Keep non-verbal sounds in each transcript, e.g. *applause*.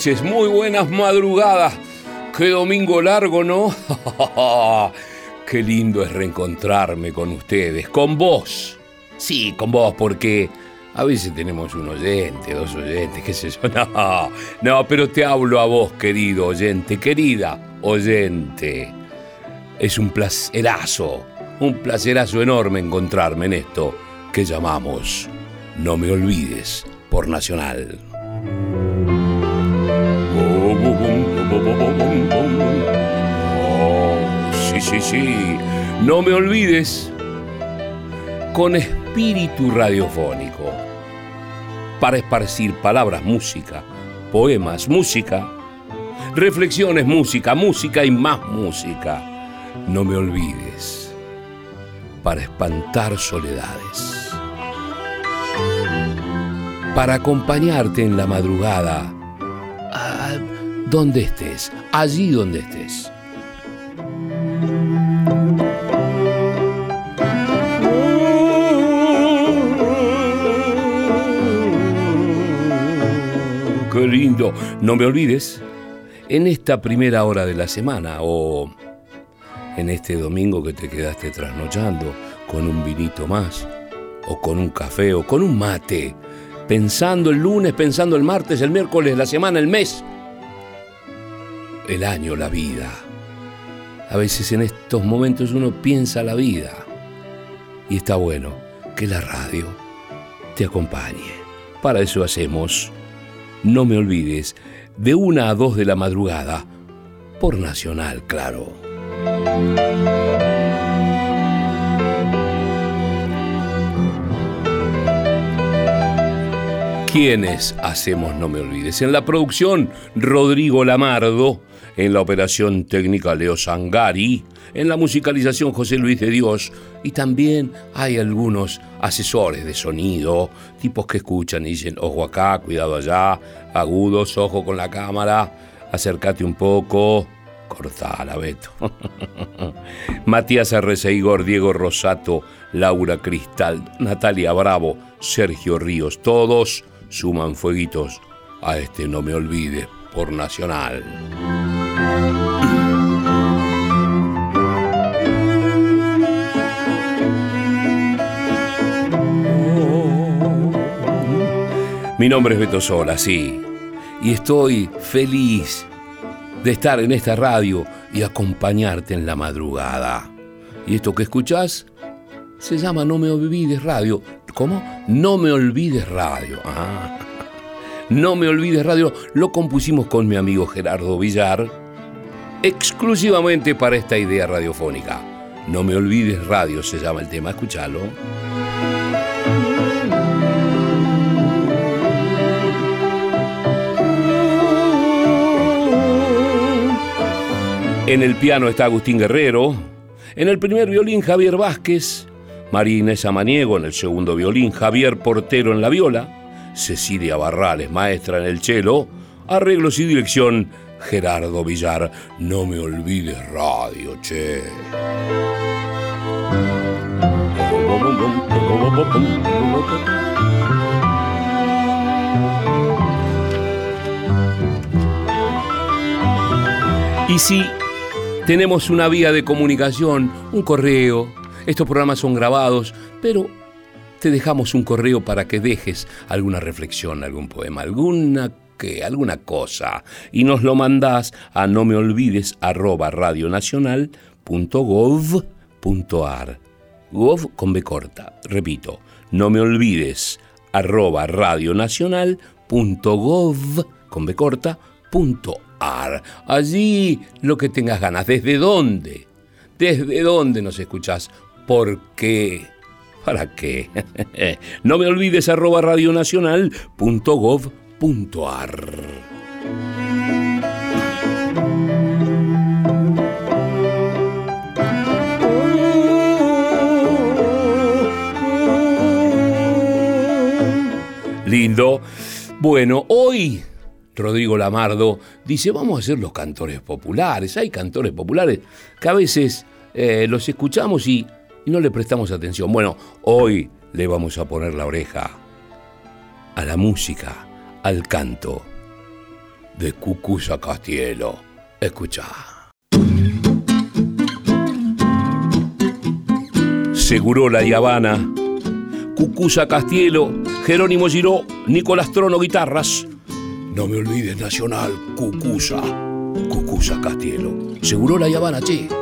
Muy buenas madrugadas. Qué domingo largo, ¿no? *laughs* Qué lindo es reencontrarme con ustedes, con vos. Sí, con vos, porque a veces tenemos un oyente, dos oyentes, qué sé yo. *laughs* No, no, pero te hablo a vos, querido oyente, querida oyente. Es un placerazo, un placerazo enorme encontrarme en esto que llamamos No me olvides por Nacional. Sí. No me olvides con espíritu radiofónico para esparcir palabras, música, poemas, música, reflexiones, música, música y más música. No me olvides para espantar soledades, para acompañarte en la madrugada, donde estés, allí donde estés. Lindo. No me olvides, en esta primera hora de la semana o en este domingo que te quedaste trasnochando con un vinito más o con un café o con un mate, pensando el lunes, pensando el martes, el miércoles, la semana, el mes, el año, la vida. A veces en estos momentos uno piensa la vida y está bueno que la radio te acompañe. Para eso hacemos no me olvides, de una a dos de la madrugada, por Nacional, claro. ¿Quiénes hacemos No Me Olvides? En la producción, Rodrigo Lamardo. En la operación técnica, Leo Sangari. En la musicalización, José Luis de Dios. Y también hay algunos asesores de sonido, tipos que escuchan y dicen, ojo acá, cuidado allá, agudos, ojo con la cámara, acércate un poco. Cortala, Beto. *laughs* Matías Arreceigor, Diego Rosato, Laura Cristal, Natalia Bravo, Sergio Ríos, todos suman fueguitos a este No Me Olvides por Nacional. Mi nombre es Beto Sola, sí, y estoy feliz de estar en esta radio y acompañarte en la madrugada. ¿Y esto que escuchás? Se llama No Me Olvides Radio. ¿Cómo? No Me Olvides Radio. Ah. No Me Olvides Radio lo compusimos con mi amigo Gerardo Villar exclusivamente para esta idea radiofónica. No Me Olvides Radio se llama el tema, escúchalo. En el piano está Agustín Guerrero. En el primer violín Javier Vázquez. María Inés Amaniego en el segundo violín. Javier Portero en la viola. Cecilia Barrales, maestra en el cello. Arreglos y dirección Gerardo Villar. No me olvides radio, che. Y si tenemos una vía de comunicación, un correo. Estos programas son grabados, pero te dejamos un correo para que dejes alguna reflexión, algún poema, alguna alguna cosa, y nos lo mandás a no me olvides arroba radionacional.gov.ar. Gov con B corta. Repito, no me olvides arroba radionacional.gov con B corta punto Allí lo que tengas ganas. ¿Desde dónde? ¿Desde dónde nos escuchás? ¿Por qué? ¿Para qué? *laughs* no me olvides arroba radionacional.gov.ar. Lindo. Bueno, hoy Rodrigo Lamardo, dice, vamos a hacer los cantores populares. Hay cantores populares que a veces eh, los escuchamos y no le prestamos atención. Bueno, hoy le vamos a poner la oreja a la música, al canto de Cucusa Castielo. Escucha. Segurola y Habana, Cucusa Castielo, Jerónimo Giró, Nicolás Trono Guitarras. No me olvides Nacional, Cucusa, Cucusa Castielo. Segurola y Habana, che.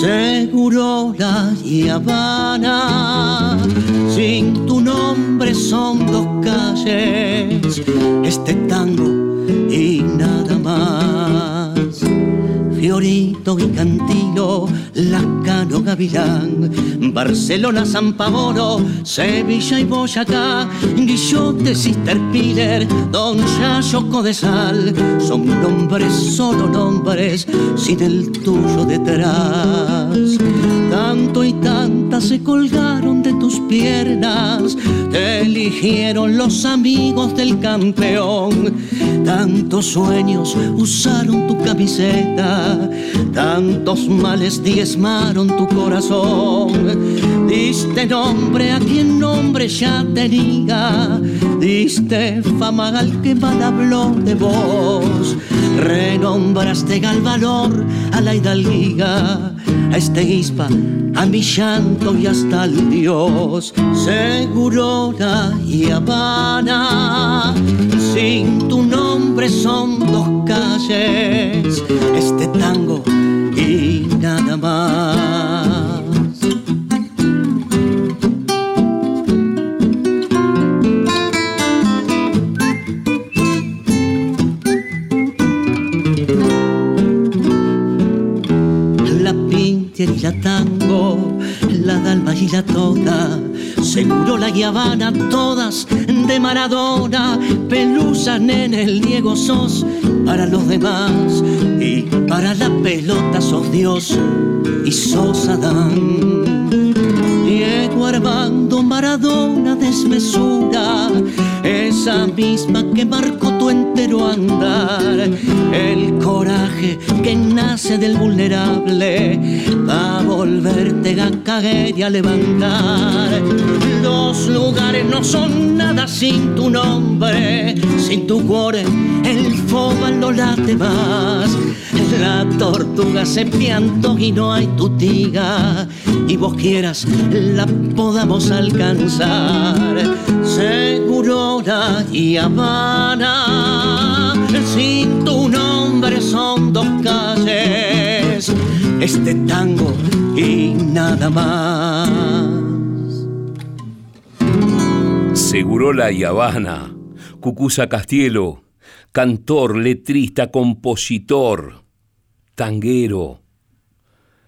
Seguro la Habana, sin tu nombre son dos calles, este tango y nada más. Fiorito y Cantilo, Lacano, Gavilán, Barcelona, San Paolo, Sevilla y Boyacá, Guillote, Sister Piller, Don Yayo Codesal, son nombres, solo nombres, sin el tuyo detrás. Tanto y se colgaron de tus piernas, te eligieron los amigos del campeón. Tantos sueños usaron tu camiseta, tantos males diezmaron tu corazón. Diste nombre a quien nombre ya tenía, diste fama al que mal habló de vos. Renombraste al valor a la hidalguía, a este ispa, a mi llanto y hasta el Dios. Segurona y Habana, sin tu nombre son dos calles, este tango y nada más. Seguro la guiabana, todas de Maradona, pelusa en el Diego sos para los demás y para la pelota sos Dios y sos Adán. Diego Armando Maradona desmesura, esa misma que marcó tu entero andar, el coraje que nace del vulnerable, va a volverte a caer y a levantar. Los lugares no son nada sin tu nombre, sin tu cuore, el fóbal no late más. La tortuga se pianto y no hay tutiga, y vos quieras la podamos alcanzar. Segurona y Habana, sin tu nombre son dos calles, este tango y nada más. Segurola y Habana, Cucusa Castielo, cantor, letrista, compositor, tanguero.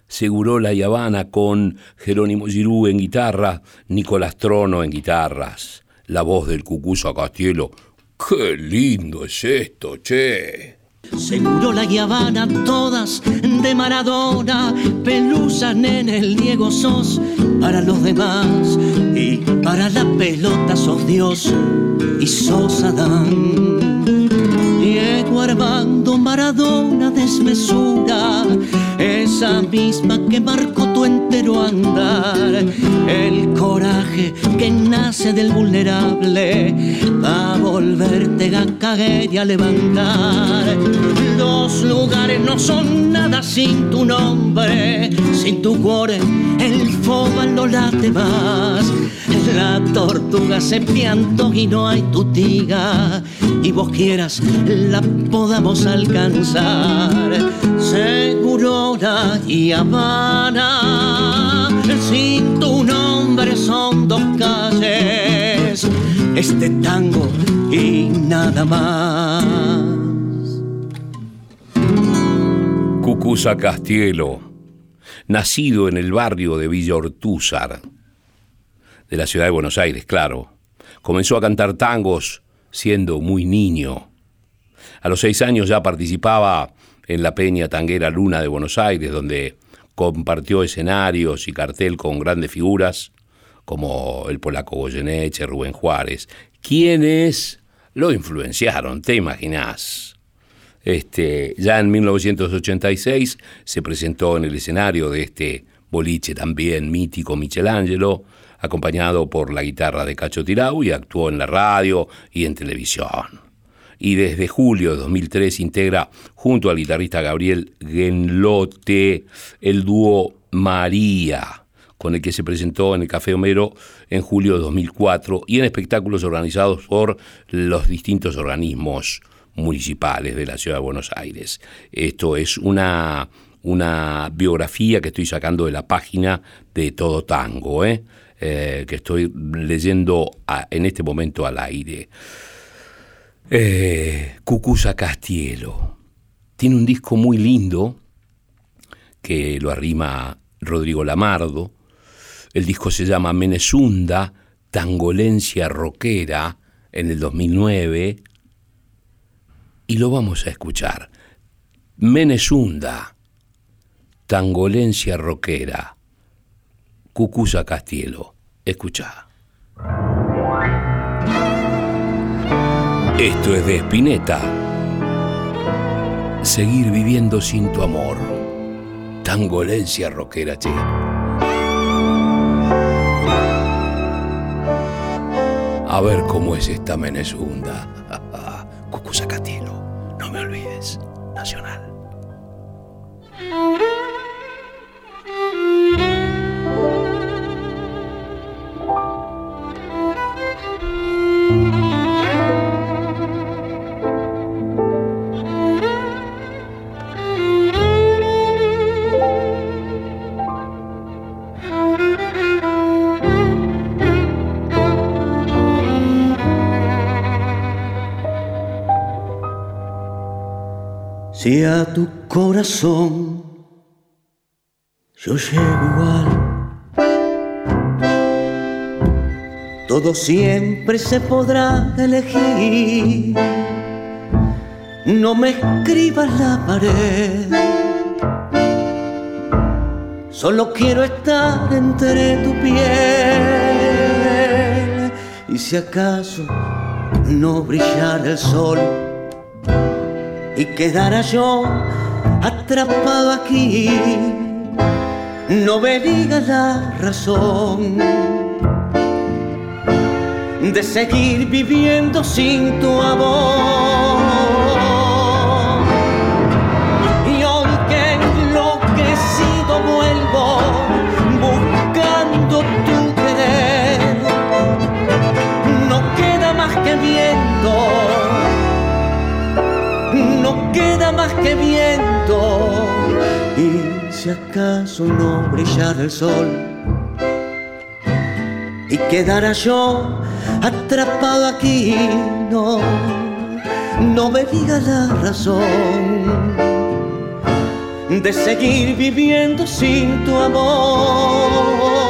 Segurola y Habana con Jerónimo Girú en guitarra, Nicolás Trono en guitarras, la voz del Cucusa Castielo. ¡Qué lindo es esto, che! Seguro la Habana, todas de Maradona, pelusa en el Diego sos para los demás y para la pelota sos Dios y sos Adán. Diego Armando Maradona desmesura, esa misma que marcó andar, el coraje que nace del vulnerable, va a volverte a caer y a levantar. Los lugares no son nada sin tu nombre, sin tu cuore, el fóbal no late más. La tortuga se pianto y no hay tutiga, y vos quieras la podamos alcanzar. Segurona y Habana, sin tu nombre son dos calles, este tango y nada más. Cucusa Castielo, nacido en el barrio de Villa Ortúzar, de la ciudad de Buenos Aires, claro. Comenzó a cantar tangos siendo muy niño. A los seis años ya participaba en la Peña Tanguera Luna de Buenos Aires, donde compartió escenarios y cartel con grandes figuras como el polaco Goyeneche, Rubén Juárez, quienes lo influenciaron, te imaginás. Este, ya en 1986 se presentó en el escenario de este boliche también mítico Michelangelo, acompañado por la guitarra de Cacho Tirau y actuó en la radio y en televisión. y desde julio de 2003 integra junto al guitarrista Gabriel Genlote el dúo María, con el que se presentó en el Café Homero en julio de 2004 y en espectáculos organizados por los distintos organismos municipales de la ciudad de Buenos Aires. Esto es una, una biografía que estoy sacando de la página de Todo Tango, ¿eh? Eh, que estoy leyendo en este momento al aire. Eh, Cucusa Castielo. Tiene un disco muy lindo que lo arrima Rodrigo Lamardo. El disco se llama Menesunda, Tangolencia Roquera, en el 2009. Y lo vamos a escuchar. Menesunda, Tangolencia Roquera, Cucusa Castielo. Escucha. Esto es de Espineta. Seguir viviendo sin tu amor. Tangolencia rockera, che. A ver cómo es esta Menezunda. *laughs* Cucusa Si a tu corazón yo llego igual, todo siempre se podrá elegir. No me escribas la pared, solo quiero estar entre tu piel. Y si acaso no brillara el sol, y quedara yo atrapado aquí. No me digas la razón de seguir viviendo sin tu amor. Que viento. Y si acaso no brillara el sol y quedara yo atrapado aquí, no, no me diga la razón de seguir viviendo sin tu amor.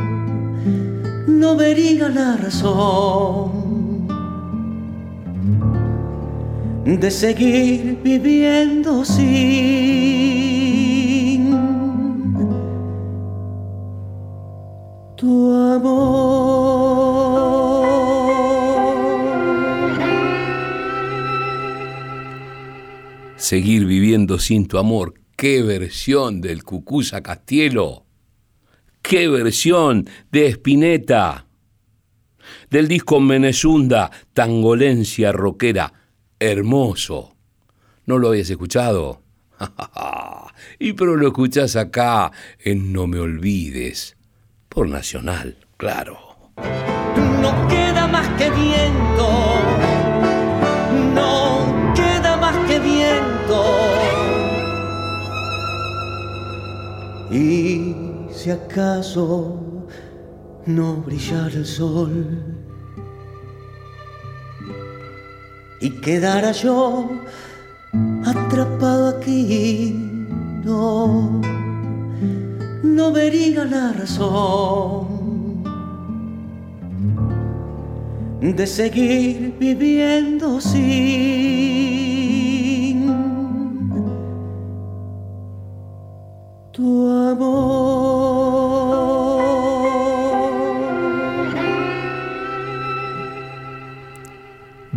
no vería la razón de seguir viviendo sin tu amor. seguir viviendo sin tu amor. ¡Qué versión del Cucuza Castielo! ¡Qué versión de Espineta! Del disco Menesunda, Tangolencia Roquera. Hermoso. ¿No lo habías escuchado? *laughs* y pero lo escuchás acá en No Me Olvides. Por Nacional, claro. No queda más que viento Y si acaso no brillara el sol. Y quedara yo atrapado aquí, no, no vería la razón de seguir viviendo sin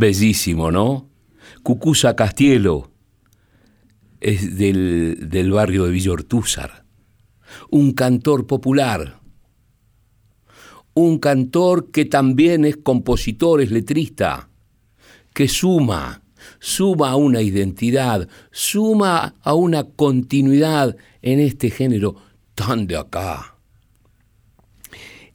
Bellísimo, ¿no? Cucusa Castielo es del, del barrio de Villortúzar, un cantor popular un cantor que también es compositor, es letrista, que suma, suma a una identidad, suma a una continuidad en este género tan de acá.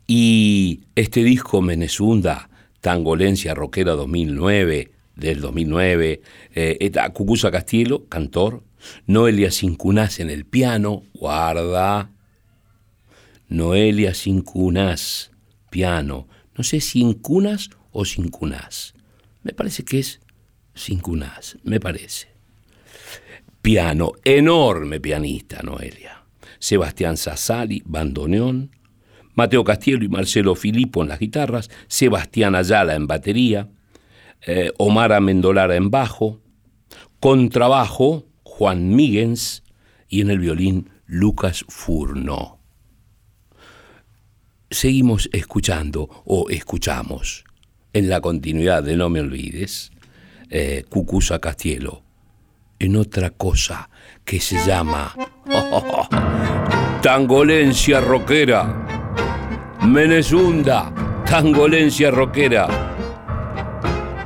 Y este disco Menezunda, Tangolencia Rockera 2009, del 2009, eh, Cucusa Castielo, cantor, Noelia Sincunás en el piano, guarda, Noelia Sincunás piano, no sé si en cunas o sin cunas. Me parece que es sin cunas, me parece. Piano, enorme pianista, Noelia. Sebastián Sassali, bandoneón. Mateo Castielo y Marcelo Filippo en las guitarras. Sebastián Ayala en batería. Eh, Omar Amendolara en bajo. Contrabajo, Juan Míguez. Y en el violín, Lucas Furno seguimos escuchando o escuchamos en la continuidad de No me olvides, eh, Cucusa Castielo, en otra cosa que se llama *laughs* Tangolencia Roquera, Menezunda, Tangolencia Roquera.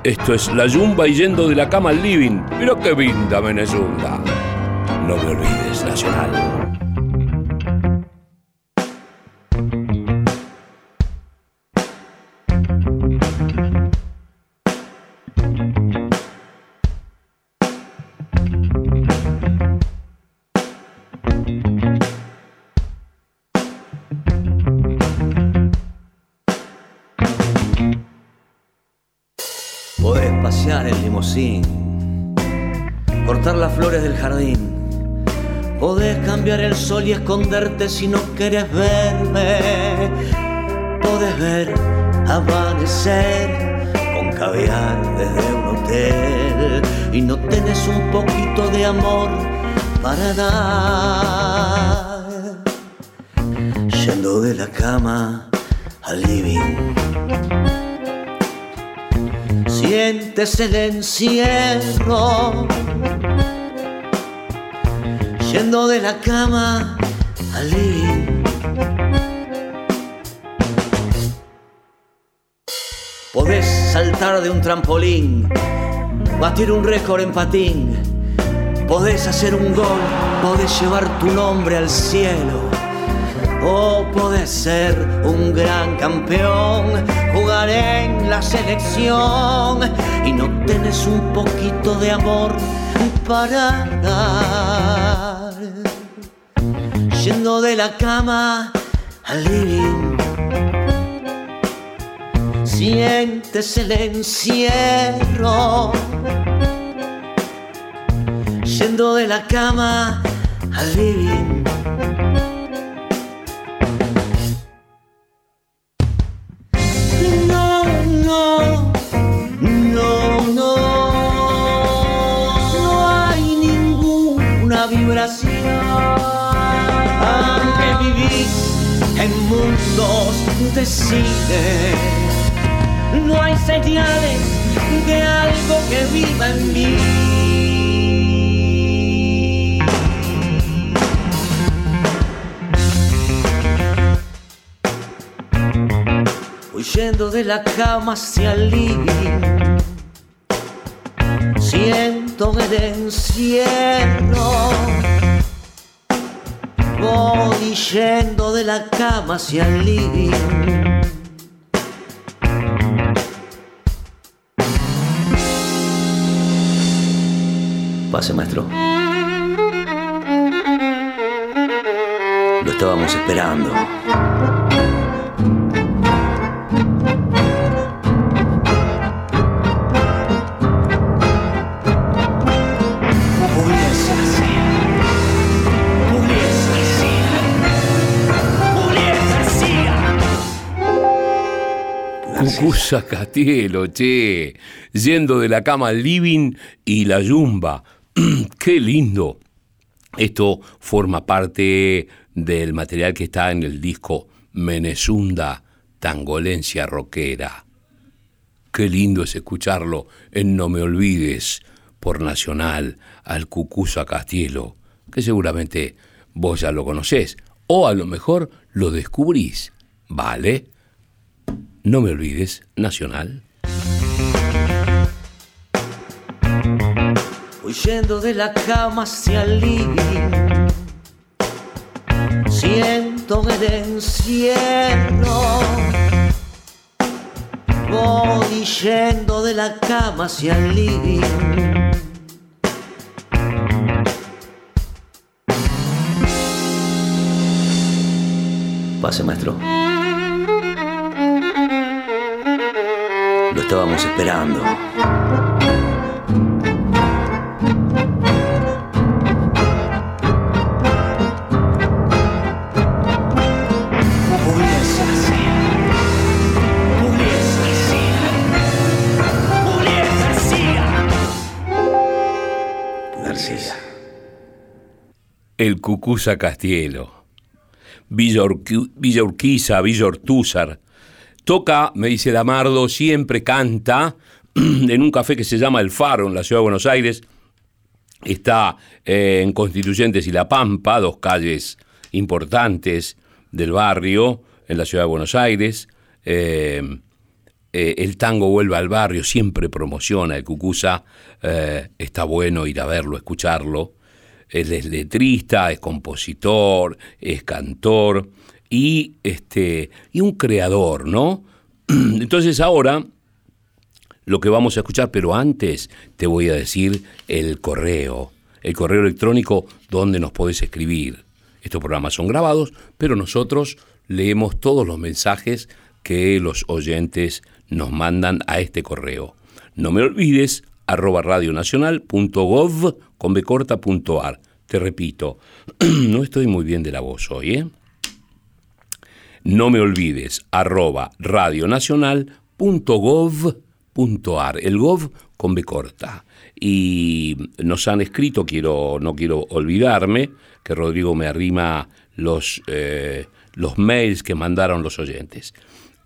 Esto es la yumba yendo de la cama al living. Mira qué vinda, Menezunda. No me olvides, Nacional. Esconderte si no quieres verme. Podés ver amanecer con caviar desde un hotel y no tenés un poquito de amor para dar. Yendo de la cama al living sientes el encierro. Yendo de la cama. Podés saltar de un trampolín, batir un récord en patín, podés hacer un gol, podés llevar tu nombre al cielo. O podés ser un gran campeón, jugar en la selección. Y no tenés un poquito de amor para dar. De la cama al living, sientes el encierro. Yendo de la cama al living mundos de cine, no hay señales de algo que viva en mí. Huyendo de la cama hacia el living, siento el encierro voy yendo de la cama hacia el living. Pase, maestro. Lo estábamos esperando. Cucusa Castielo, che, yendo de la cama al living y la yumba. *clears throat* Qué lindo. Esto forma parte del material que está en el disco Menesunda Tangolencia Rockera. Qué lindo es escucharlo en No Me Olvides por Nacional al Cucusa Castielo, que seguramente vos ya lo conocés o a lo mejor lo descubrís, ¿vale? No me olvides, Nacional. Huyendo de la cama hacia el living, siento el encierro. Voy yendo de la cama hacia el living. Pase, maestro. Lo estábamos esperando. El Cucusa Castielo. Villa, Urqui- Villa Urquiza, Villa Ortúzar. Toca, me dice Damardo, siempre canta *clears throat* en un café que se llama El Faro, en la ciudad de Buenos Aires. Está eh, en Constituyentes y La Pampa, dos calles importantes del barrio en la ciudad de Buenos Aires. Eh, eh, el tango vuelve al barrio, siempre promociona el Cucusa. está bueno ir a verlo, escucharlo. Él es letrista, es compositor, es cantor y, este, y un creador, ¿no? *clears throat* Entonces ahora lo que vamos a escuchar, pero antes te voy a decir el correo, el correo electrónico donde nos podés escribir. Estos programas son grabados, pero nosotros leemos todos los mensajes que los oyentes nos mandan a este correo. No me olvides, arroba radionacional.gov con. Te repito, *clears throat* no estoy muy bien de la voz hoy, ¿eh? No me olvides, arroba radionacional.gov.ar. El gov con B corta. Y nos han escrito, quiero, no quiero olvidarme, que Rodrigo me arrima los, eh, los mails que mandaron los oyentes.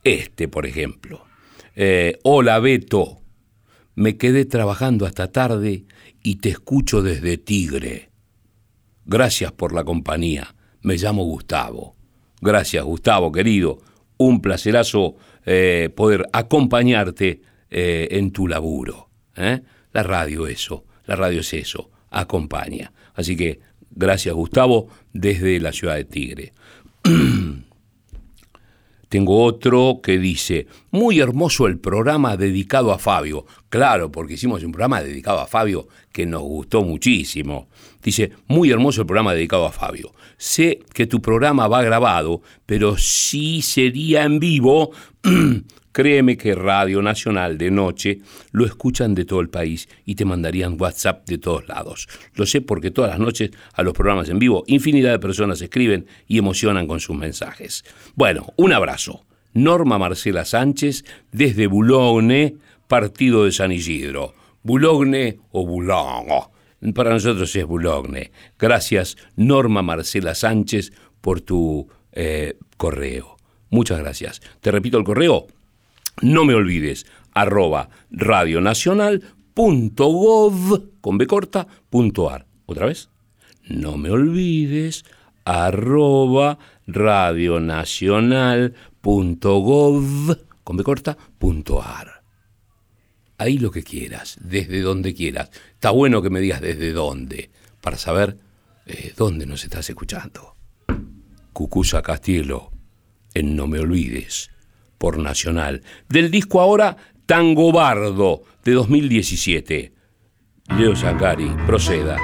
Este, por ejemplo. Eh, Hola Beto, me quedé trabajando hasta tarde y te escucho desde Tigre. Gracias por la compañía. Me llamo Gustavo. Gracias, Gustavo, querido. Un placerazo eh, poder acompañarte eh, en tu laburo. ¿eh? La radio eso, la radio es eso, acompaña. Así que gracias, Gustavo, desde la ciudad de Tigre. *clears throat* Tengo otro que dice, muy hermoso el programa dedicado a Fabio. Claro, porque hicimos un programa dedicado a Fabio que nos gustó muchísimo. Dice, muy hermoso el programa dedicado a Fabio. Sé que tu programa va grabado, pero si sería en vivo, *clears throat* créeme que Radio Nacional de noche lo escuchan de todo el país y te mandarían WhatsApp de todos lados. Lo sé porque todas las noches a los programas en vivo infinidad de personas escriben y emocionan con sus mensajes. Bueno, un abrazo. Norma Marcela Sánchez desde Boulogne, partido de San Isidro. Boulogne o Boulogne. Para nosotros es Boulogne. Gracias, Norma Marcela Sánchez, por tu eh, correo. Muchas gracias. Te repito el correo. No me olvides, arroba radionacional.gov con B corta, punto ar. ¿Otra vez? No me olvides, arroba radionacional.gov con B corta, punto ar. Ahí lo que quieras, desde donde quieras. Está bueno que me digas desde dónde, para saber eh, dónde nos estás escuchando. Cucusa Castillo, en No Me Olvides, por Nacional. Del disco ahora Tango Bardo de 2017. Leo Zangari, proceda.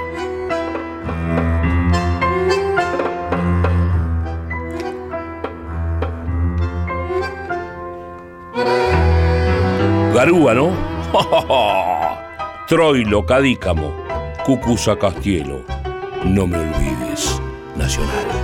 Garúa, ¿no? *laughs* Troilo Cadícamo, Cucuza Castielo, no me olvides, Nacional.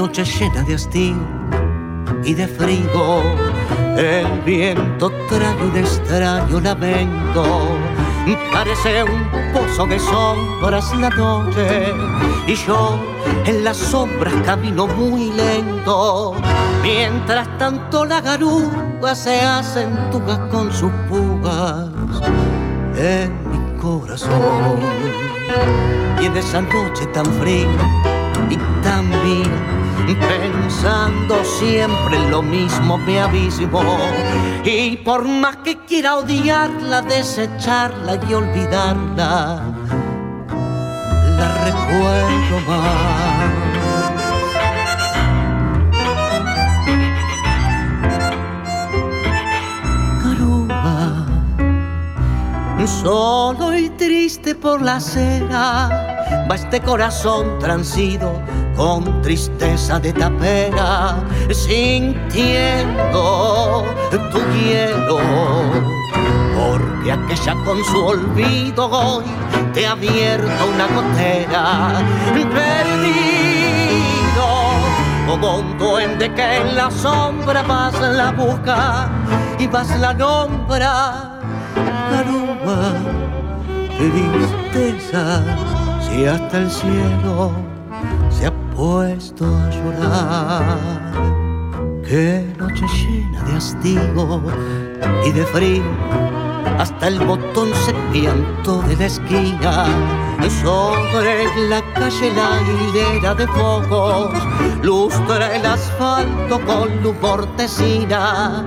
Noche llena de hastío y de frío. El viento trae un extraño lamento. Parece un pozo de sombras la noche y yo en las sombras camino muy lento. Mientras tanto la garúa se acentuga con sus pugas en mi corazón. Y en esa noche tan fría y tan pensando siempre en lo mismo me abismo y por más que quiera odiarla, desecharla y olvidarla, la recuerdo más. Solo y triste por la acera, va este corazón transido con tristeza de tapera, sintiendo tu hielo, porque aquella con su olvido hoy te ha abierto una gotera, perdido como un duende que en la sombra vas la busca y vas la nombra, Garúa, tristeza, si hasta el cielo puesto a llorar. Qué noche llena de hastío y de frío, hasta el botón piantó de la esquina. Sobre la calle la hilera de focos lustra el asfalto con luz mortecina.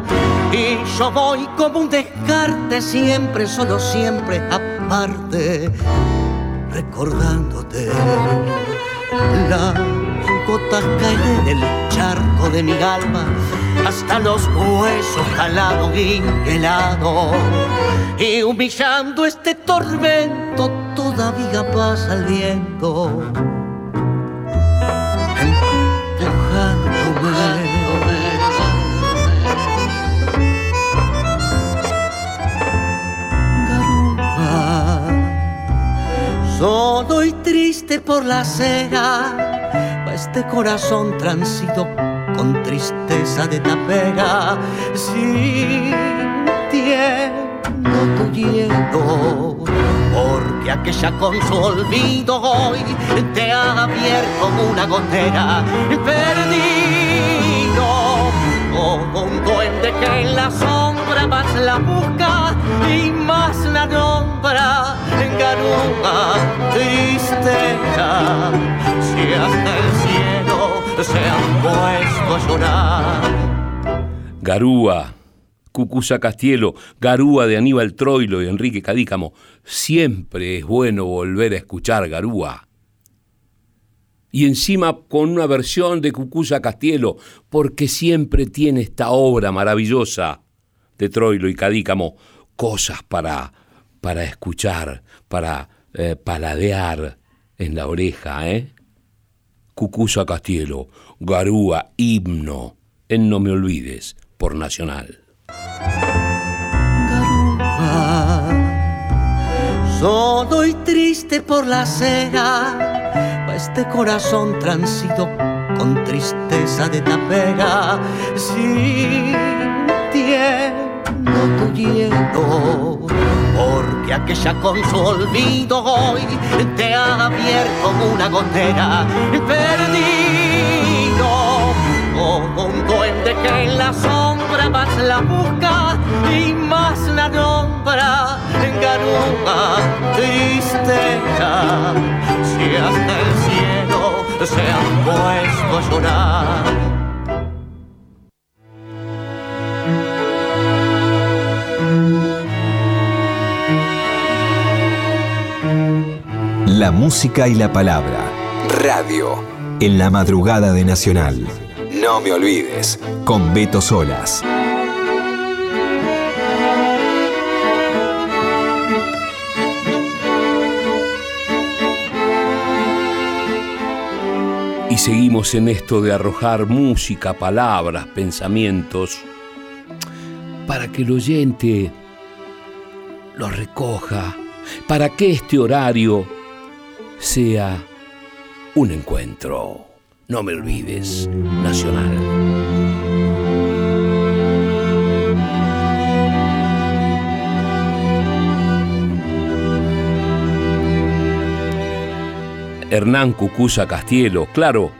Y yo voy como un descarte, siempre, solo siempre, aparte, recordándote las gotas caen en el charco de mi alma hasta los huesos jalados y helados. Y humillando este tormento todavía pasa el viento. Solo y triste por la acera, este corazón transido con tristeza de tapera, sintiendo tu hielo, porque aquella con su olvido hoy te ha abierto una gotera, perdido como un duende que en la sombra más la busca y más la nombra Garúa, tristeza, si hasta el cielo se han puesto a llorar. Garúa, Cucusa Castielo, Garúa de Aníbal Troilo y Enrique Cadícamo. Siempre es bueno volver a escuchar Garúa. Y encima con una versión de Cucusa Castielo, porque siempre tiene esta obra maravillosa de Troilo y Cadícamo, cosas para, escuchar, para eh, paladear en la oreja, ¿eh? Cucusa Castielo, Garúa, himno, en No Me Olvides, por Nacional. Garúa, solo y triste por la acera, este corazón transido con tristeza de tapera, sintiendo tu hielo porque aquella con su olvido hoy te ha abierto una gotera. Perdido como un duende que en la sombra más la busca y más la nombra garúa tristeza. Si hasta el cielo se han puesto a llorar música y la palabra. Radio. En la madrugada de Nacional. No me olvides. Con Beto Solas. Y seguimos en esto de arrojar música, palabras, pensamientos, para que el oyente lo recoja, para que este horario sea un encuentro. No me olvides, nacional. Hernán Cucusa Castielo, claro,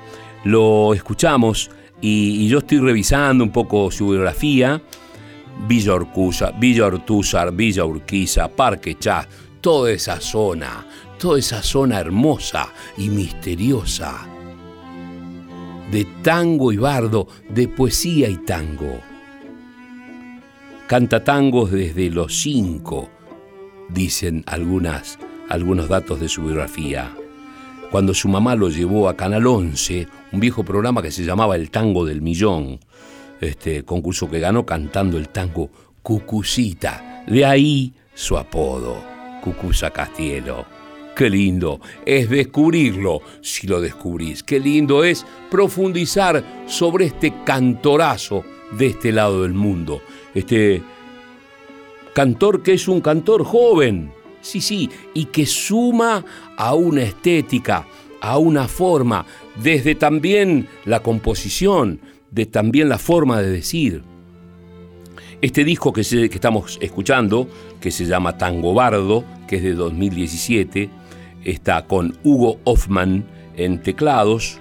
lo escuchamos y, yo estoy revisando un poco su biografía. Villa Orcusa, Villa Ortúzar, Villa Urquiza, Parque Chá, toda esa zona, esa zona hermosa y misteriosa de tango y bardo, de poesía y tango. Canta tangos desde los cinco, dicen algunas, algunos datos de su biografía. Cuando su mamá lo llevó a Canal 11, un viejo programa que se llamaba El Tango del Millón, este concurso que ganó cantando el tango Cucucita. De ahí su apodo, Cucusa Castielo. Qué lindo es descubrirlo si lo descubrís. Qué lindo es profundizar sobre este cantorazo de este lado del mundo. Este cantor que es un cantor joven, sí, sí, y que suma a una estética, a una forma, desde también la composición, de también la forma de decir. Este disco que, que estamos escuchando, que se llama Tango Bardo, que es de 2017, está con Hugo Hoffman en teclados,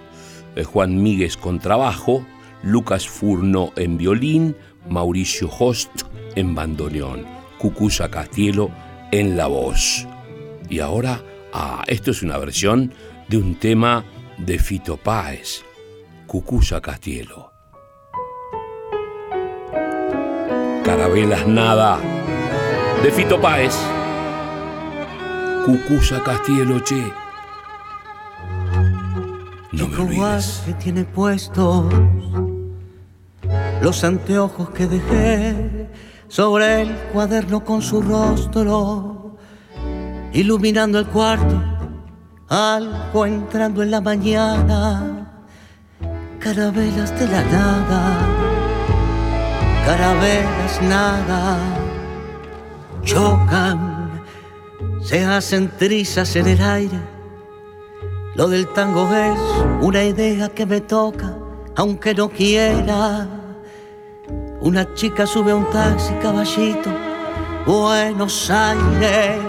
eh, Juan Míguez con trabajo, Lucas Furno en violín, Mauricio Host en bandoneón, Cucusa Castielo en la voz. Y ahora, ah, esto es una versión de un tema de Fito Páez, Cucusa Castielo. Carabelas Nada, de Fito Páez. Cucusa Castielo, che. No me olvides. que tiene puestos los anteojos que dejé sobre el cuaderno con su rostro, iluminando el cuarto, algo entrando en la mañana, carabelas de la nada, carabelas nada, chocan se hacen trizas en el aire. Lo del tango es una idea que me toca, aunque no quiera. Una chica sube a un taxi, caballito, Buenos Aires.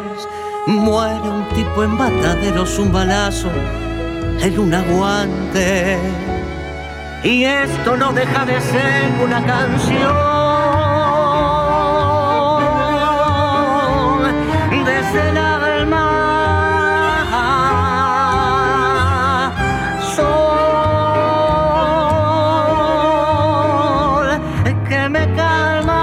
Muere un tipo en mataderos, un balazo en un aguante. Y esto no deja de ser una canción el alma. Que me calma.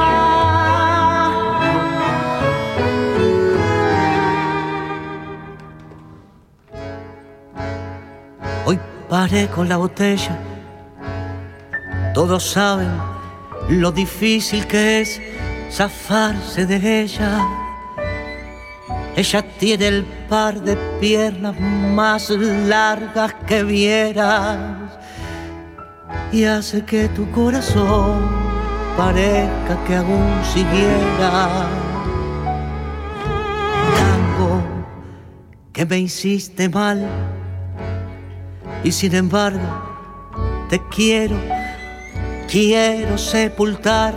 Hoy paré con la botella. Todos saben lo difícil que es zafarse de ella ella tiene el par de piernas más largas que vieras y hace que tu corazón parezca que aún siguiera. Tango que me hiciste mal y sin embargo te quiero, quiero sepultar.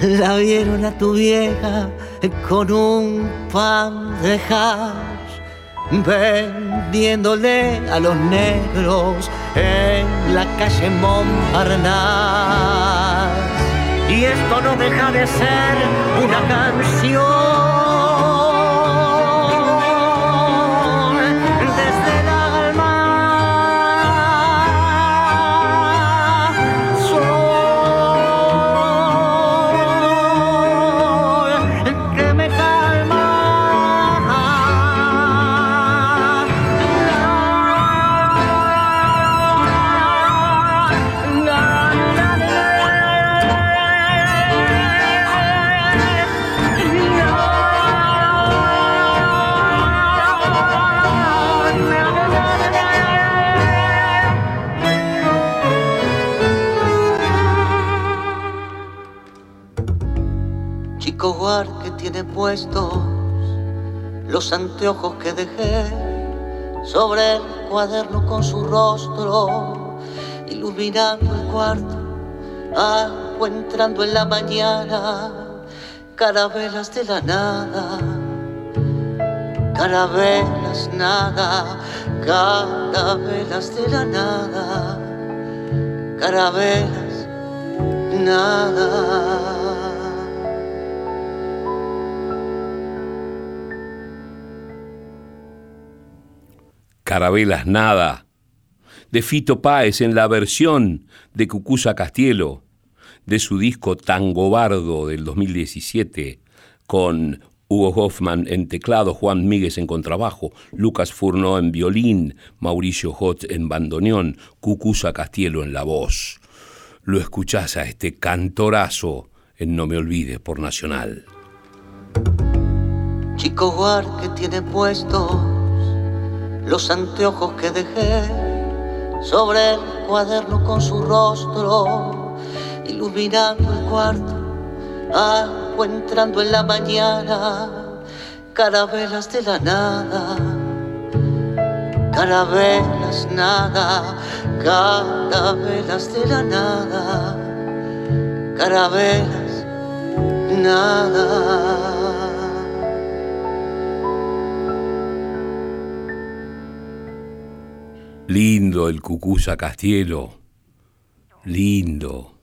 La vieron a tu vieja con un pan de hash, vendiéndole a los negros en la calle Montparnasse. Y esto no deja de ser una canción tiene puestos los anteojos que dejé sobre el cuaderno con su rostro, iluminando el cuarto, agua entrando en la mañana, carabelas de la nada, carabelas nada, carabelas de la nada, carabelas nada. Carabelas Nada, de Fito Páez en la versión de Cucusa Castielo, de su disco Tango Bardo del 2017, con Hugo Hoffman en teclado, Juan Míguez en contrabajo, Lucas Furno en violín, Mauricio Hot en bandoneón, Cucusa Castielo en la voz. Lo escuchás a este cantorazo en No Me Olvides por Nacional. Chico Guar que tiene puesto los anteojos que dejé sobre el cuaderno con su rostro, iluminando el cuarto, agua entrando en la mañana, carabelas de la nada, carabelas nada, carabelas de la nada, carabelas nada. Lindo el Cucusa Castielo. Lindo.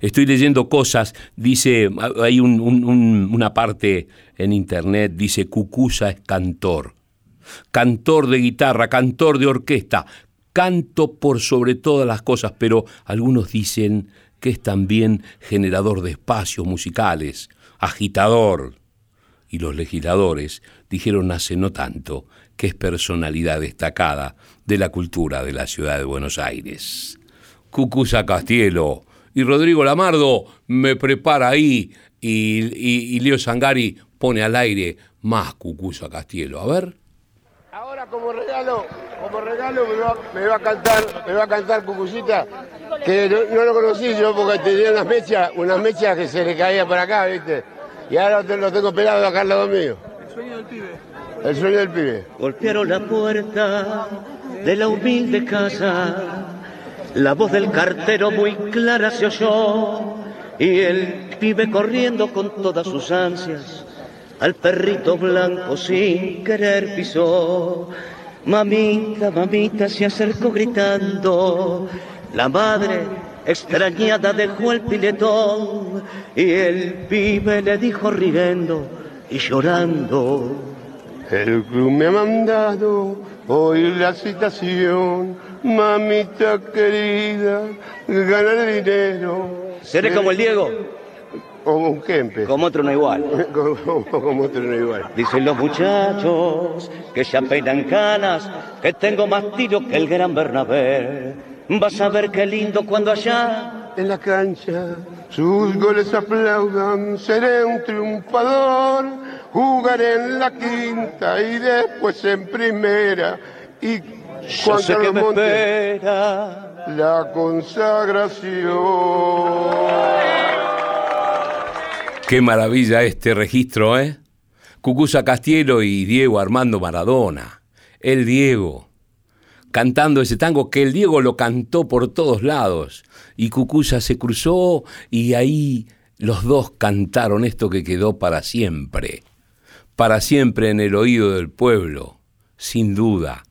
Estoy leyendo cosas, dice, hay una parte en internet, dice Cucusa es cantor. Cantor de guitarra, cantor de orquesta, canto por sobre todas las cosas, pero algunos dicen que es también generador de espacios musicales, agitador. Y los legisladores dijeron hace no tanto que es personalidad destacada de la cultura de la ciudad de Buenos Aires. Cucusa Castielo y Rodrigo Lamardo me prepara ahí y, Leo Sangari pone al aire más Cucusa Castielo. A ver. Ahora como regalo, como regalo me va, a cantar, me va a cantar Cucucita, que no, lo conocí yo porque tenía unas mechas, unas mechas que se le caían por acá, ¿viste? Y ahora lo tengo pelado acá al lado mío. El sueño del pibe. El sueño del pibe. Golpearon la puerta de la humilde casa. La voz del cartero muy clara se oyó y el pibe corriendo con todas sus ansias al perrito blanco sin querer pisó. Mamita, mamita se acercó gritando. La madre extrañada dejó el piletón y el pibe le dijo riendo y llorando. El club me ha mandado hoy la citación, mamita querida, ganar dinero. ¿Seré como el Diego? Como un Kempe. Como otro no igual. *laughs* como, otro no igual. Dicen los muchachos que se peinan canas, que tengo más tiro que el gran Bernabé. Vas a ver qué lindo cuando allá en la cancha sus goles aplaudan, seré un triunfador jugaré en la quinta y después en primera. Y me espera la consagración. Qué maravilla este registro, ¿eh? Cucusa Castielo y Diego Armando Maradona. El Diego, cantando ese tango que el Diego lo cantó por todos lados. Y Cucusa se cruzó y ahí los dos cantaron esto que quedó para siempre para siempre en el oído del pueblo, sin duda.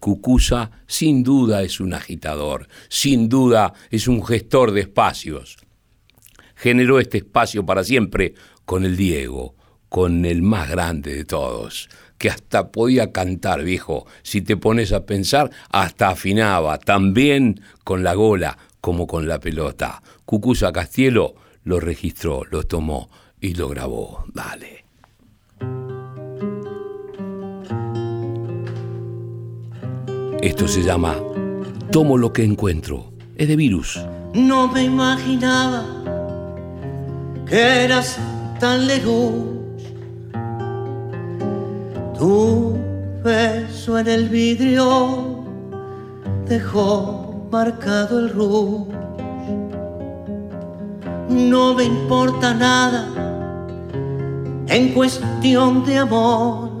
Cucusa sin duda es un agitador, sin duda es un gestor de espacios. Generó este espacio para siempre con el Diego, con el más grande de todos, que hasta podía cantar, viejo, si te pones a pensar, hasta afinaba, también con la gola como con la pelota. Cucusa Castielo lo registró, lo tomó y lo grabó. Dale. Esto se llama Tomo lo que encuentro. Es de virus. No me imaginaba que eras tan lejos. Tu beso en el vidrio dejó marcado el rouge. No me importa nada en cuestión de amor.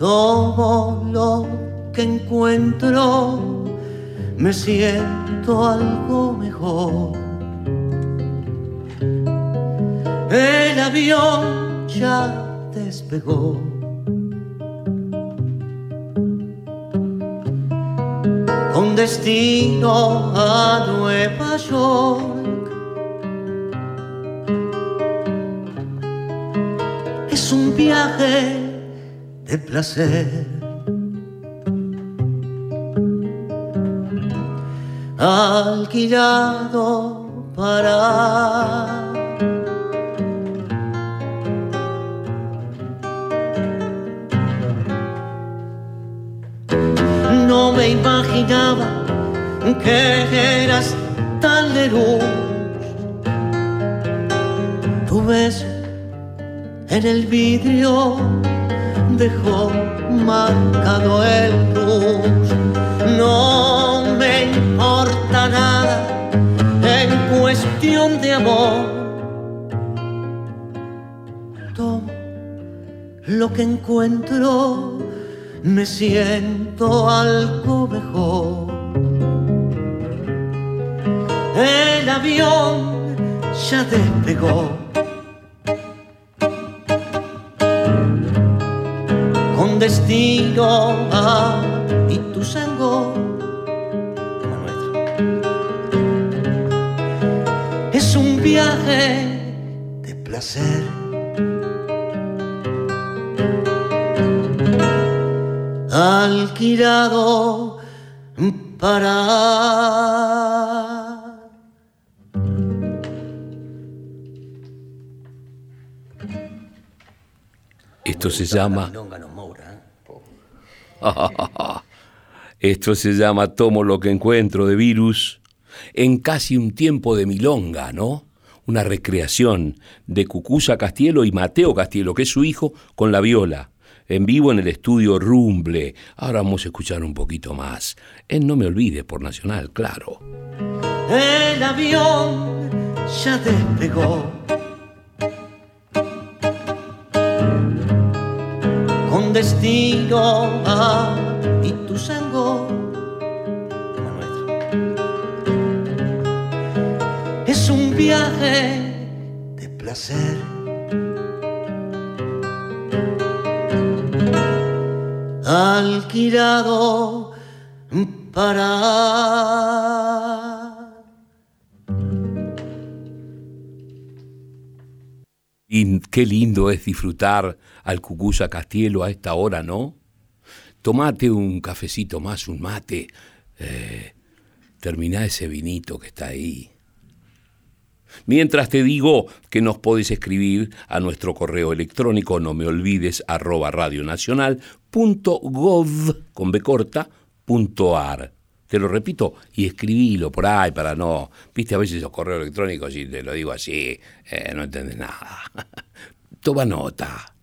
Todo lo que encuentro me siento algo mejor. El avión ya despegó. Con destino a Nueva York. Es un viaje de placer. Alquilado para no me imaginaba que eras tan de luz. Tu beso en el vidrio dejó marcado el luz. No me importa nada en cuestión de amor. Tomo lo que encuentro me siento algo mejor. El avión ya despegó. Destino a Ituzaingó. Es un viaje de placer. alquilado para... Esto se llama... *laughs* Esto se llama Tomo lo que encuentro de virus en casi un tiempo de milonga, ¿no? Una recreación de Cucusa Castielo y Mateo Castielo, que es su hijo, con la viola en vivo en el estudio Rumble. Ahora vamos a escuchar un poquito más. En No Me Olvides por Nacional, claro. El avión ya despegó. Destino a Ituzaingó. Es un viaje de placer alquilado para... Y qué lindo es disfrutar al Cucusa Castielo a esta hora, ¿no? Tomate un cafecito más, un mate. Eh, termina ese vinito que está ahí. Mientras te digo que nos podés escribir a nuestro correo electrónico, no me olvides, arroba radionacional.gov, con B corta, Te lo repito y escribilo por ahí para no. Viste, a veces los correos electrónicos, y te lo digo así, eh, no entiendes nada. *laughs* Toma nota.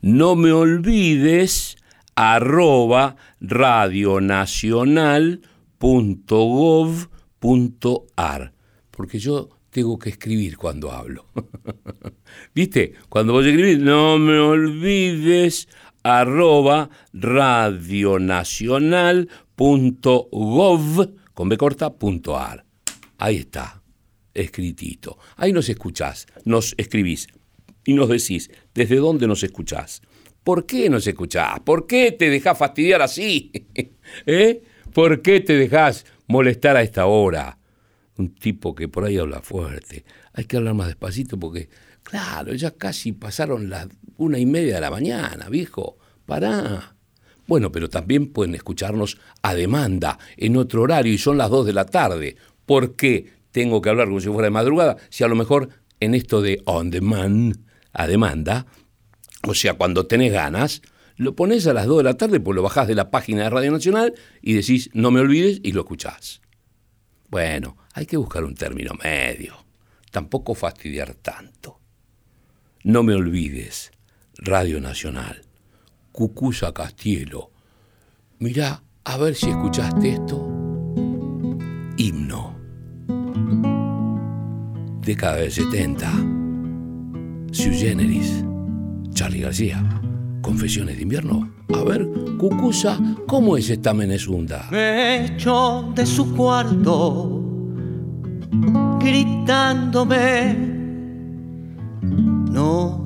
No me olvides, arroba radionacional.gov.ar. Porque yo tengo que escribir cuando hablo. *laughs* ¿Viste? Cuando vos escribís, no me olvides arroba radionacional.gov con B corta, punto ar. Ahí está, escritito. Ahí nos escuchás, nos escribís y nos decís desde dónde nos escuchás. ¿Por qué nos escuchás? ¿Por qué te dejás fastidiar así? ¿Eh? ¿Por qué te dejás molestar a esta hora? un tipo que por ahí habla fuerte. Hay que hablar más despacito porque, claro, ya casi pasaron las una y media de la mañana, viejo. Pará. Bueno, pero también pueden escucharnos a demanda en otro horario y son las dos de la tarde. ¿Por qué tengo que hablar como si fuera de madrugada? Si a lo mejor en esto de on demand, a demanda, o sea, cuando tenés ganas, lo pones a las dos de la tarde, pues lo bajás de la página de Radio Nacional y decís, no me olvides, y lo escuchás. Bueno, hay que buscar un término medio, tampoco fastidiar tanto. No me olvides, Radio Nacional, Cucusa Castielo. Mirá, a ver si escuchaste esto. Himno. Década del 70. Sui Generis, Charlie García, Confesiones de invierno. A ver, Cucusa, ¿cómo es esta Menezunda? Me echó de su cuarto gritándome, no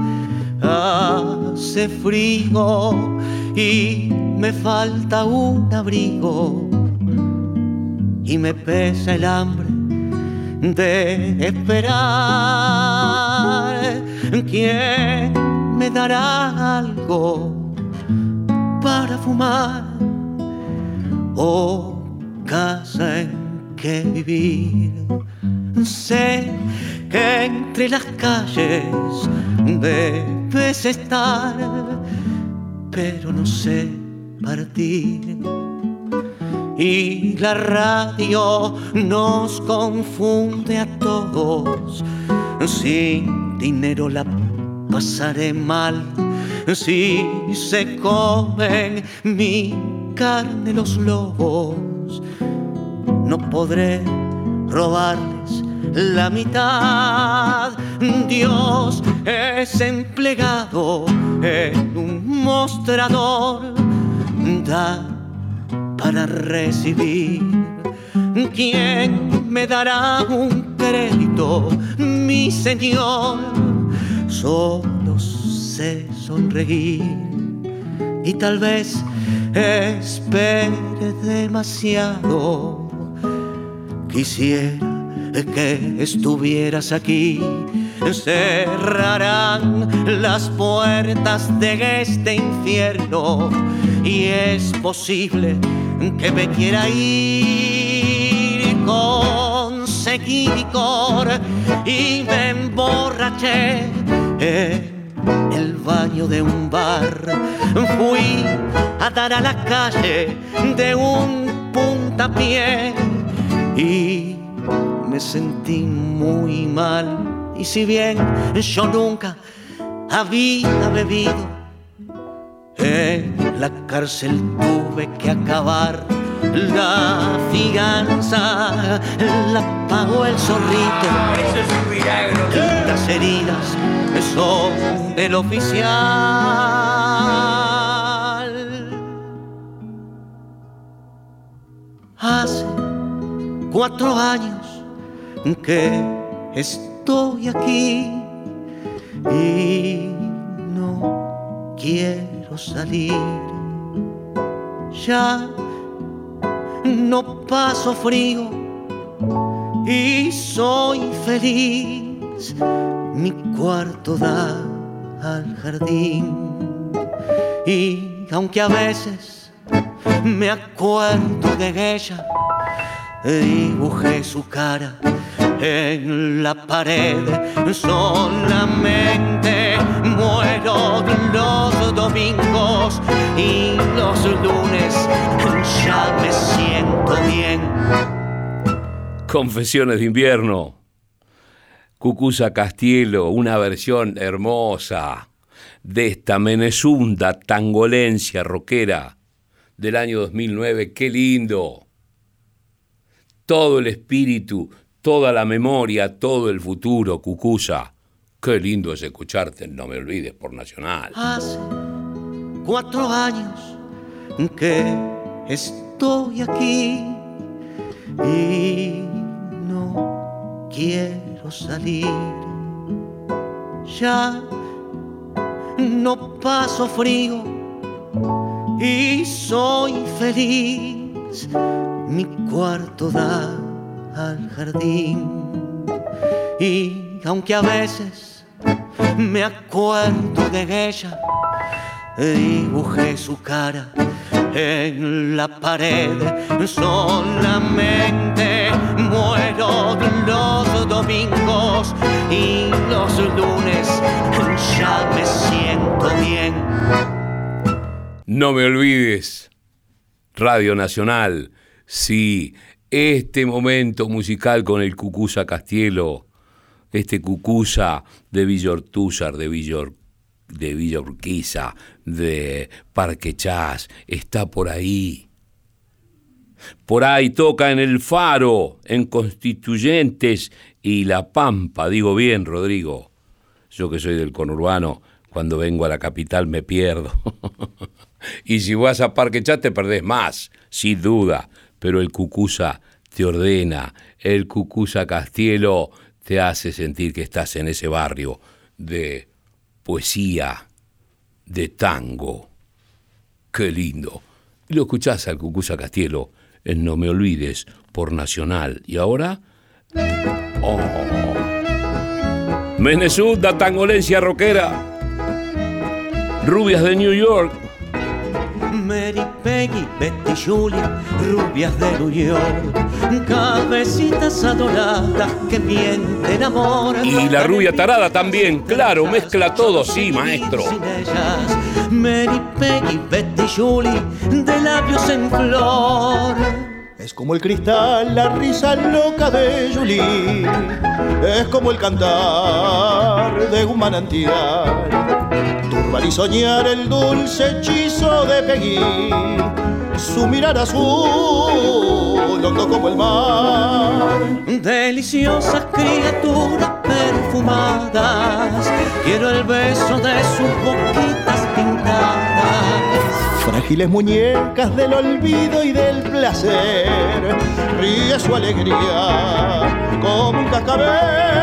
Hace frío y me falta un abrigo y me pesa el hambre de esperar. ¿Quién me dará algo para fumar o casa en que vivir? Sé entre las calles debes estar, pero no sé partir. Y la radio nos confunde a todos. Sin dinero la pasaré mal. Si se comen mi carne los lobos, no podré robarles la mitad. Dios es empleado en un mostrador, da para recibir. ¿Quién me dará un crédito, mi Señor? Solo sé sonreír y tal vez espere demasiado. Quisiera que estuvieras aquí. Cerrarán las puertas de este infierno y es posible que me quiera ir. Conseguí licor y me emborraché en el baño de un bar. Fui a dar a la calle de un puntapié y me sentí muy mal. Y si bien yo nunca había bebido, en la cárcel tuve que acabar. La fianza la pagó el zorrito. Las heridas son del oficial. Hace cuatro años que estoy aquí y no quiero salir. Ya no paso frío y soy feliz. Mi cuarto da al jardín y aunque a veces me acuerdo de ella, dibujé su cara en la pared. Solamente muero los domingos y los lunes ya me siento bien. Confesiones de invierno. Cucusa Castielo, una versión hermosa de esta Menezunda tangolencia rockera del año 2009. ¡Qué lindo! todo el espíritu, toda la memoria, todo el futuro, Cucusa. Qué lindo es escucharte, no me olvides, por Nacional. Hace cuatro años que estoy aquí y no quiero salir. Ya no paso frío y soy feliz mi cuarto da al jardín y aunque a veces me acuerdo de ella, dibujé su cara en la pared. Solamente muero los domingos y los lunes ya me siento bien. No me olvides, Radio Nacional, sí, este momento musical con el Cucusa Castielo, este Cucusa de Villortúzar, de Villor de Villa Urquiza, de Parque Chas, está por ahí. Por ahí toca en el Faro, en Constituyentes y La Pampa, digo bien, Rodrigo. Yo que soy del conurbano, cuando vengo a la capital me pierdo. *laughs* y si vas a Parque Chas te perdés más, sin duda, pero el Cucusa te ordena, el Cucusa Castielo te hace sentir que estás en ese barrio de poesía, de tango. Qué lindo. Lo escuchás al Cucusa Castielo en No Me Olvides por Nacional. Y ahora. Oh. Menesuda, tangolencia rockera. Rubias de New York. Mary, Peggy, Betty, Julie, rubias de New York, cabecitas adoradas que bien te enamoran. Y la rubia tarada también, claro, mezcla todo, sí, maestro. Mary, Peggy, Betty, Julie, de labios en flor. Es como el cristal, la risa loca de Julie. Es como el cantar de un manantial. Y soñar el dulce hechizo de Peggy. Su mirar azul, hondo como el mar. Deliciosas criaturas perfumadas. Quiero el beso de sus boquitas pintadas. Frágiles muñecas del olvido y del placer, ríe su alegría como un cascabel.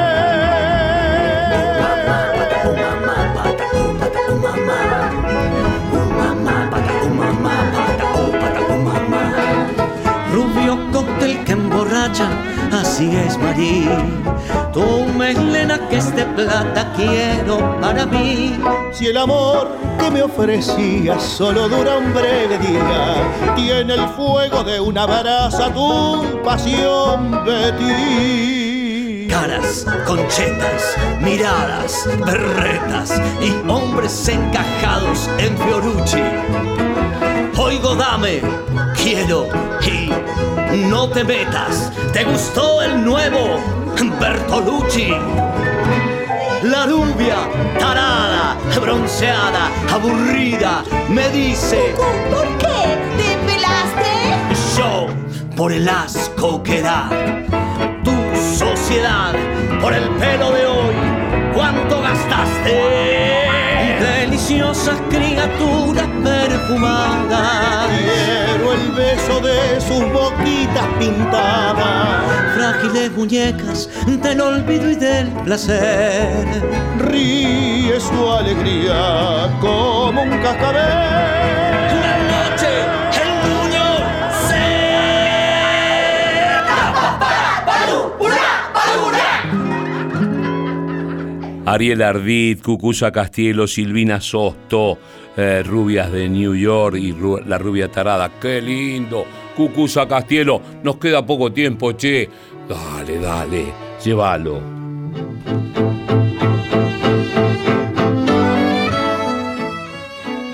Rubio cóctel que emborracha, así es Marí. Tu melena que es de plata quiero para mí. Si el amor que me ofrecías solo dura un breve día, tiene el fuego de una brasa tu pasión, Betty. Caras, conchetas, miradas, berretas y hombres encajados en Fiorucci. Oigo, dame, quiero y no te metas. ¿Te gustó el nuevo Bertolucci? La rubia, tarada, bronceada, aburrida, me dice: ¿Por qué? ¿Te pelaste? Yo, por el asco que da por el pelo de hoy, ¿cuánto gastaste? Deliciosas criaturas perfumadas. Quiero el beso de sus boquitas pintadas. Frágiles muñecas del olvido y del placer. Ríe su alegría como un cascabel. Ariel Ardit, Cucusa Castielo, Silvina Sosto, eh, Rubias de New York y La Rubia Tarada. ¡Qué lindo! Cucusa Castielo, nos queda poco tiempo, che. Dale, dale, llévalo.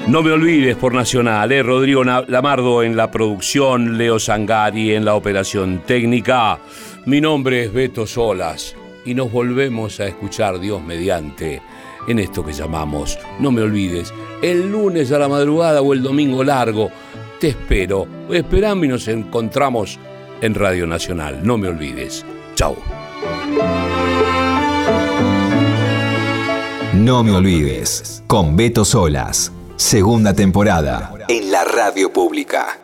No me olvides por Nacional, ¿eh? Rodrigo Lamardo en la producción, Leo Sangari en la operación técnica. Mi nombre es Beto Solas y nos volvemos a escuchar Dios mediante en esto que llamamos No me olvides, el lunes a la madrugada o el domingo largo. Te espero, esperame y nos encontramos en Radio Nacional. No me olvides. Chau. No me olvides, con Beto Solas, segunda temporada, en la radio pública.